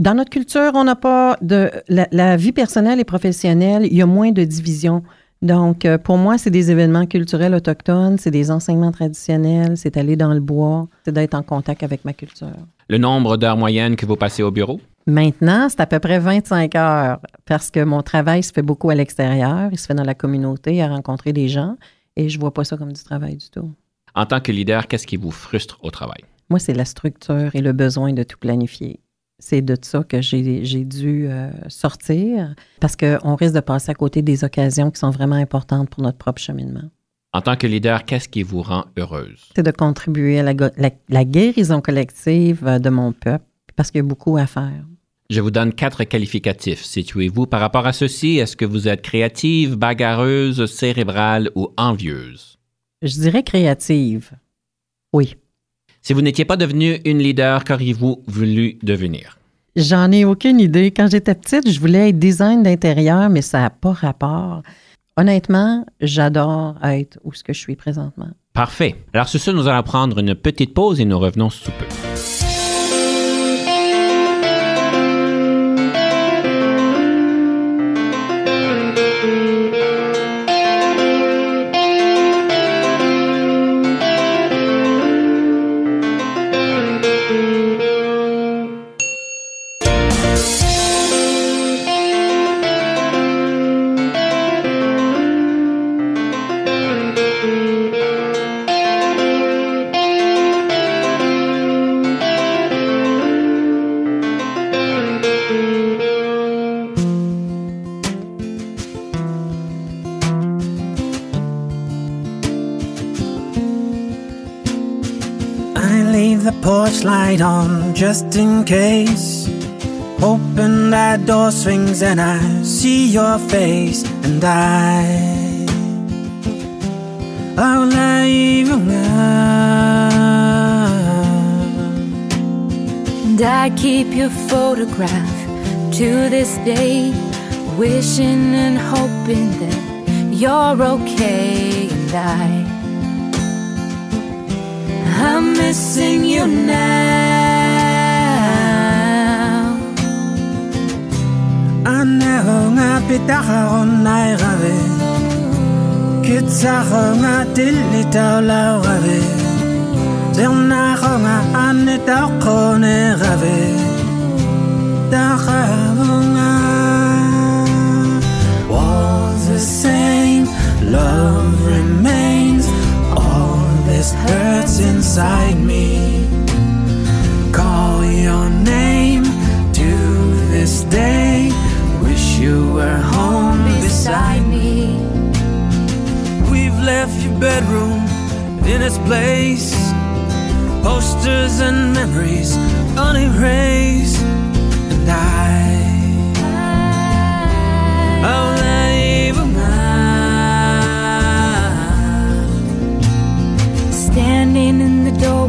Dans notre culture, on n'a pas de. La, vie personnelle et professionnelle, il y a moins de division. Donc, euh, pour moi, c'est des événements culturels autochtones, c'est des enseignements traditionnels, c'est aller dans le bois, c'est d'être en contact avec ma culture. Le nombre d'heures moyennes que vous passez au bureau? Maintenant, c'est à peu près 25 heures parce que mon travail se fait beaucoup à l'extérieur, il se fait dans la communauté, à rencontrer des gens, et je vois pas ça comme du travail du tout. En tant que leader, qu'est-ce qui vous frustre au travail? Moi, c'est la structure et le besoin de tout planifier. C'est de ça que j'ai dû euh, sortir parce qu'on risque de passer à côté des occasions qui sont vraiment importantes pour notre propre cheminement. En tant que leader, qu'est-ce qui vous rend heureuse? C'est de contribuer à la, go- la- la guérison collective euh, de mon peuple parce qu'il y a beaucoup à faire. Je vous donne quatre qualificatifs. Situez-vous par rapport à ceci. Est-ce que vous êtes créative, bagarreuse, cérébrale ou envieuse? Je dirais créative. Oui. Si vous n'étiez pas devenu une leader, qu'auriez-vous voulu devenir? J'en ai aucune idée. Quand j'étais petite, je voulais être design d'intérieur, mais ça n'a pas rapport. Honnêtement, j'adore être où ce que je suis présentement. Parfait. Alors, sur ce, nous allons prendre une petite pause et nous revenons sous peu. Light on just in case. Open that door swings and I see your face and I. Leave And I keep your photograph to this day, wishing and hoping that you're okay. And I, missing you now. Anero nga pitaka onai rave Kitsako nga tilitaw lao rave Zernako nga anitako ne rave Takara hurts inside me. Call your name to this day. Wish you were home beside me. We've left your bedroom in its place. Posters and memories unerased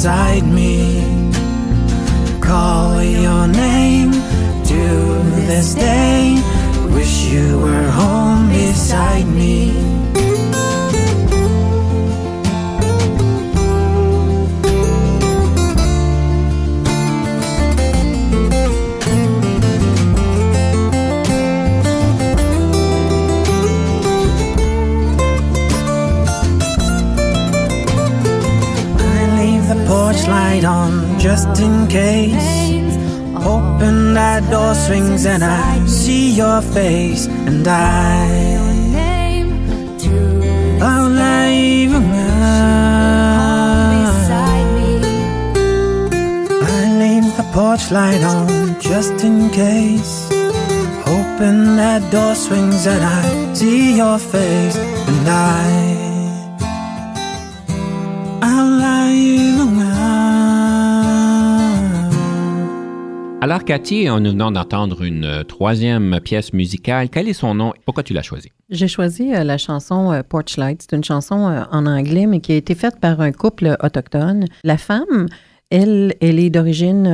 inside me. Call your name this day. Wish you were home beside me light on just in case Open that door swings and I see your face and I. Beside me. I leave the porch light on just in case Open that door swings and I see your face and I Alors, Cathy, nous venons d'entendre une euh, troisième pièce musicale. Quel est son nom? Pourquoi tu l'as choisi? J'ai choisi euh, la chanson euh, Porch Light. C'est une chanson en anglais, mais qui a été faite par un couple autochtone. La femme, elle, elle est d'origine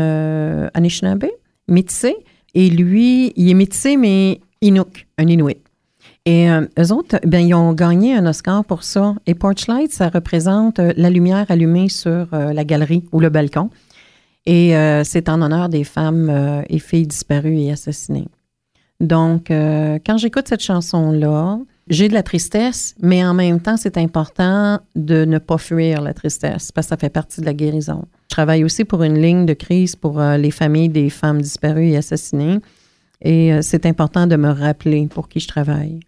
Anishinaabe, métissée. Et lui, il est métissé, mais Inuk, un Inuit. Et euh, eux autres, ben, ils ont gagné un Oscar pour ça. Et Porch Light, ça représente la lumière allumée sur la galerie ou le balcon. Et euh, c'est en honneur des femmes euh, et filles disparues et assassinées. Donc, euh, quand j'écoute cette chanson-là, j'ai de la tristesse, mais en même temps, c'est important de ne pas fuir la tristesse parce que ça fait partie de la guérison. Je travaille aussi pour une ligne de crise pour euh, les familles des femmes disparues et assassinées. Et euh, c'est important de me rappeler pour qui je travaille.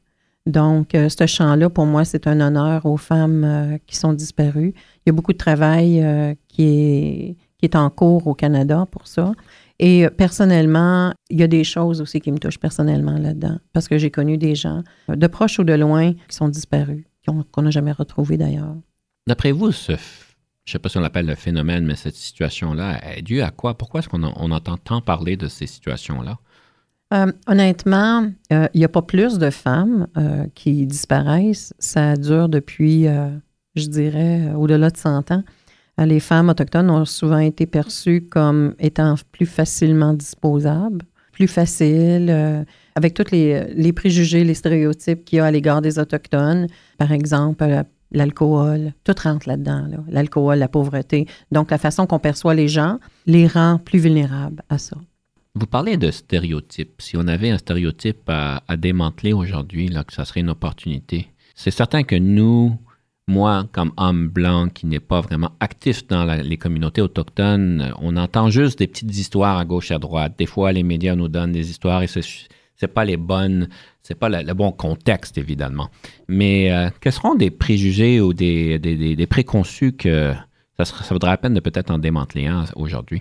Donc, euh, ce chant-là, pour moi, c'est un honneur aux femmes qui sont disparues. Il y a beaucoup de travail euh, qui, est, qui est en cours au Canada pour ça. Et euh, personnellement, il y a des choses aussi qui me touchent personnellement là-dedans, parce que j'ai connu des gens, euh, de proches ou de loin, qui sont disparus, qu'on n'a jamais retrouvés d'ailleurs. D'après vous, ce, je ne sais pas si on l'appelle le phénomène, mais cette situation-là est due à quoi? Pourquoi est-ce qu'on en- on entend tant parler de ces situations-là? Euh, honnêtement, euh, il n'y a pas plus de femmes euh, qui disparaissent. Ça dure depuis, je dirais, au-delà de 100 ans. Euh, les femmes autochtones ont souvent été perçues comme étant plus facilement disposables, plus faciles, euh, avec tous les, préjugés, les stéréotypes qu'il y a à l'égard des Autochtones. Par exemple, euh, l'alcool, tout rentre là-dedans. là. L'alcool, la pauvreté. Donc, la façon qu'on perçoit les gens les rend plus vulnérables à ça. Vous parlez de stéréotypes. Si on avait un stéréotype à, à démanteler aujourd'hui, là, que ça serait une opportunité, c'est certain que nous, moi, comme homme blanc qui n'est pas vraiment actif dans les communautés autochtones, on entend juste des petites histoires à gauche à droite. Des fois, les médias nous donnent des histoires et c'est c'est pas les bonnes, c'est pas le, bon contexte évidemment. Mais euh, quels seront des préjugés ou des, préconçus que ça, ça vaudrait la peine de peut-être en démanteler un aujourd'hui?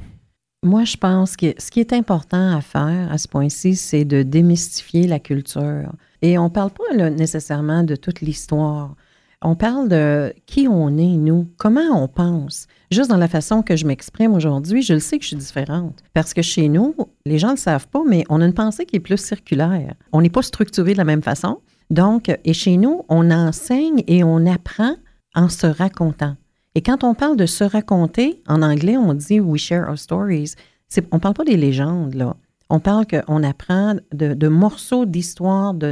Moi, je pense que ce qui est important à faire à ce point-ci, c'est de démystifier la culture. Et on ne parle pas nécessairement de toute l'histoire. On parle de qui on est, nous, comment on pense. Juste dans la façon que je m'exprime aujourd'hui, je le sais que je suis différente. Parce que chez nous, les gens ne le savent pas, mais on a une pensée qui est plus circulaire. On n'est pas structuré de la même façon. Donc, et chez nous, on enseigne et on apprend en se racontant. Et quand on parle de se raconter, en anglais, on dit we share our stories. On ne parle pas des légendes, là. On parle qu'on apprend de, morceaux d'histoire de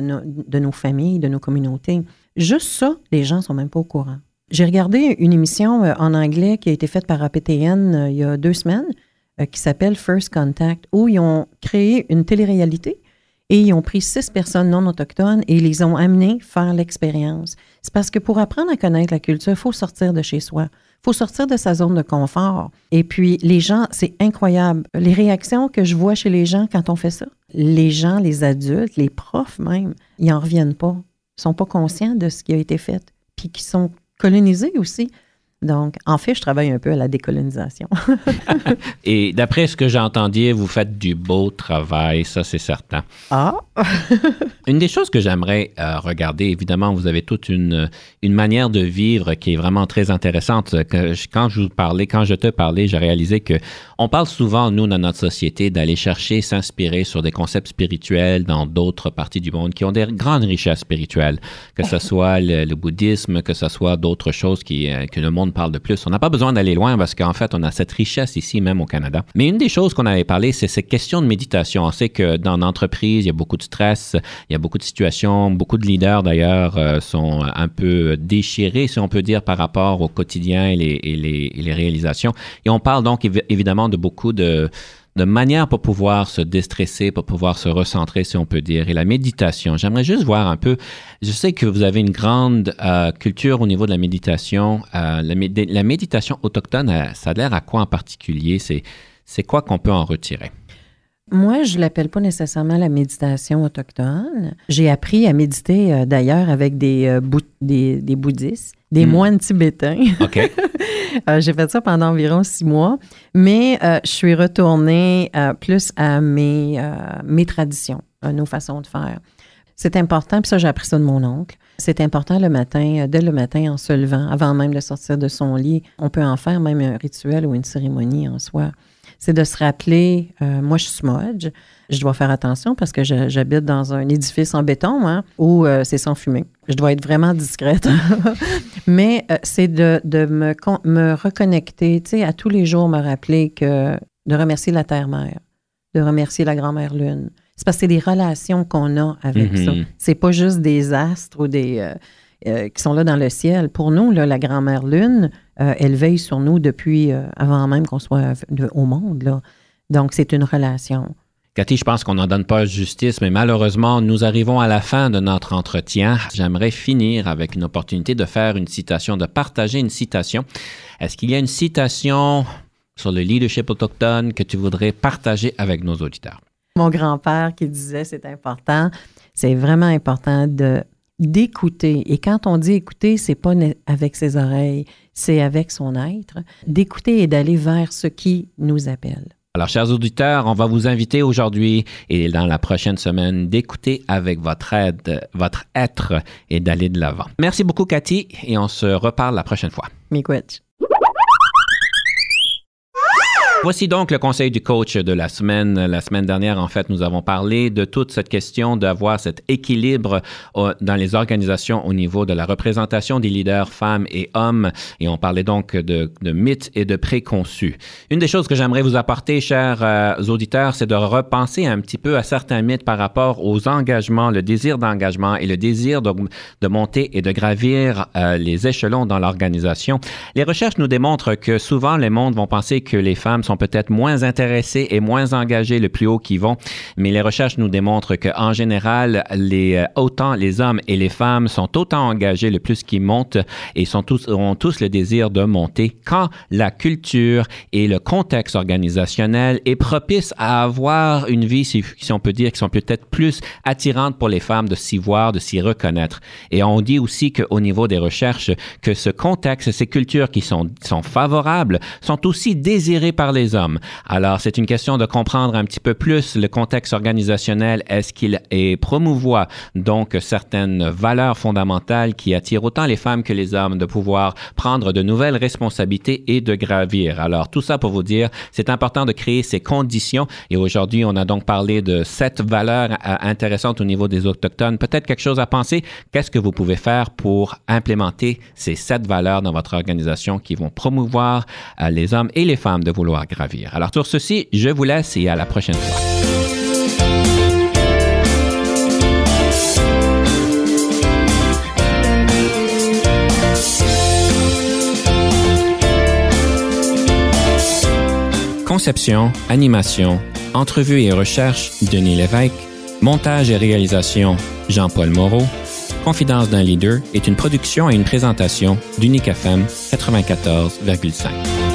nos familles, de nos communautés. Juste ça, les gens sont même pas au courant. J'ai regardé une émission euh, en anglais qui a été faite par APTN euh, il y a deux semaines, euh, qui s'appelle First Contact, où ils ont créé une télé-réalité et ils ont pris six personnes non autochtones et ils les ont amenées faire l'expérience. C'est parce que pour apprendre à connaître la culture, il faut sortir de chez soi. Il faut sortir de sa zone de confort. Et puis, les gens, c'est incroyable. Les réactions que je vois chez les gens quand on fait ça, les gens, les adultes, les profs même, ils n'en reviennent pas. Sont pas conscients de ce qui a été fait. Puis qui sont colonisés aussi. Donc, en fait, je travaille un peu à la décolonisation. Et d'après ce que j'ai entendu, vous faites du beau travail, ça c'est certain. ah! Une des choses que j'aimerais euh, regarder, évidemment, vous avez toute une, une manière de vivre qui est vraiment très intéressante. Que je- quand je vous parlais, quand je te parlais, j'ai réalisé que on parle souvent, nous, dans notre société, d'aller chercher, s'inspirer sur des concepts spirituels dans d'autres parties du monde qui ont des grandes richesses spirituelles, que ce soit le, le bouddhisme, que ce soit d'autres choses qui, euh, que le monde parle de plus. On n'a pas besoin d'aller loin parce qu'en fait, on a cette richesse ici, même au Canada. Mais une des choses qu'on avait parlé, c'est ces questions de méditation. On sait que dans l'entreprise, il y a beaucoup de stress, il y a beaucoup de situations, beaucoup de leaders d'ailleurs euh, sont un peu déchirés, si on peut dire, par rapport au quotidien et les, réalisations. Et on parle donc évi- évidemment de beaucoup de de manière pour pouvoir se déstresser, pour pouvoir se recentrer, si on peut dire. Et la méditation, j'aimerais juste voir un peu, je sais que vous avez une grande euh, culture au niveau de la méditation. Euh, la, médi- la méditation autochtone, euh, ça a l'air à quoi en particulier? C'est quoi qu'on peut en retirer? Moi, je l'appelle pas nécessairement la méditation autochtone. J'ai appris à méditer euh, d'ailleurs avec des, euh, bou- des, des bouddhistes, des Mm. moines tibétains. OK? Euh, J'ai fait ça pendant environ six mois, mais je suis retournée plus à mes, mes traditions, à nos façons de faire. C'est important, puis ça, j'ai appris ça de mon oncle. C'est important le matin, dès le matin en se levant, avant même de sortir de son lit. On peut en faire même un rituel ou une cérémonie en soi. C'est de se rappeler, euh, moi je suis smudge, je dois faire attention parce que j'habite dans un édifice en béton hein, où euh, c'est sans fumée. Je dois être vraiment discrète. Mais euh, c'est de, de me, me reconnecter, tu sais, à tous les jours me rappeler que de remercier la Terre-Mère, de remercier la Grand-Mère Lune. C'est parce que c'est des relations qu'on a avec Mhm. ça. C'est pas juste des astres ou des euh, qui sont là dans le ciel. Pour nous, là, la Grand-Mère Lune, euh, elle veille sur nous depuis euh, avant même qu'on soit au monde. Là. Donc, c'est une relation. Cathy, je pense qu'on n'en donne pas justice, mais malheureusement, nous arrivons à la fin de notre entretien. J'aimerais finir avec une opportunité de faire une citation, de partager une citation. Est-ce qu'il y a une citation sur le leadership autochtone que tu voudrais partager avec nos auditeurs? Mon grand-père qui disait c'est important, c'est vraiment important de d'écouter. Et quand on dit écouter, c'est pas avec ses oreilles, c'est avec son être. D'écouter et d'aller vers ce qui nous appelle. Alors, chers auditeurs, on va vous inviter aujourd'hui et dans la prochaine semaine d'écouter avec votre aide, votre être et d'aller de l'avant. Merci beaucoup, Cathy, et on se reparle la prochaine fois. Miigwech. Voici donc le conseil du coach de la semaine. La semaine dernière, en fait, nous avons parlé de toute cette question d'avoir cet équilibre euh, dans les organisations au niveau de la représentation des leaders femmes et hommes. Et on parlait donc de, mythes et de préconçus. Une des choses que j'aimerais vous apporter, chers euh, auditeurs, c'est de repenser un petit peu à certains mythes par rapport aux engagements, le désir d'engagement et le désir de, de monter et de gravir euh, les échelons dans l'organisation. Les recherches nous démontrent que souvent, les mondes vont penser que les femmes sont peut-être moins intéressées et moins engagées le plus haut qu'ils vont, mais les recherches nous démontrent qu'en général, les, euh, autant les hommes et les femmes sont autant engagés le plus qu'ils montent et sont tous, ont tous le désir de monter quand la culture et le contexte organisationnel est propice à avoir une vie, si, si on peut dire, qui sont peut-être plus attirantes pour les femmes de s'y voir, de s'y reconnaître. Et on dit aussi qu'au niveau des recherches, que ce contexte, ces cultures qui sont, sont favorables, sont aussi désirées par les hommes. Alors, c'est une question de comprendre un petit peu plus le contexte organisationnel. Est-ce qu'il est promouvoit donc certaines valeurs fondamentales qui attirent autant les femmes que les hommes de pouvoir prendre de nouvelles responsabilités et de gravir? Alors, tout ça pour vous dire, c'est important de créer ces conditions. Et aujourd'hui, on a donc parlé de sept valeurs euh, intéressantes au niveau des Autochtones. Peut-être quelque chose à penser? Qu'est-ce que vous pouvez faire pour implémenter ces sept valeurs dans votre organisation qui vont promouvoir euh, les hommes et les femmes de vouloir gravir? Alors, sur ceci, je vous laisse et à la prochaine fois. Conception, animation, entrevue et recherche, Denis Lévesque. Montage et réalisation, Jean-Paul Moreau. Confidence d'un leader est une production et une présentation d'Unique FM 94,5.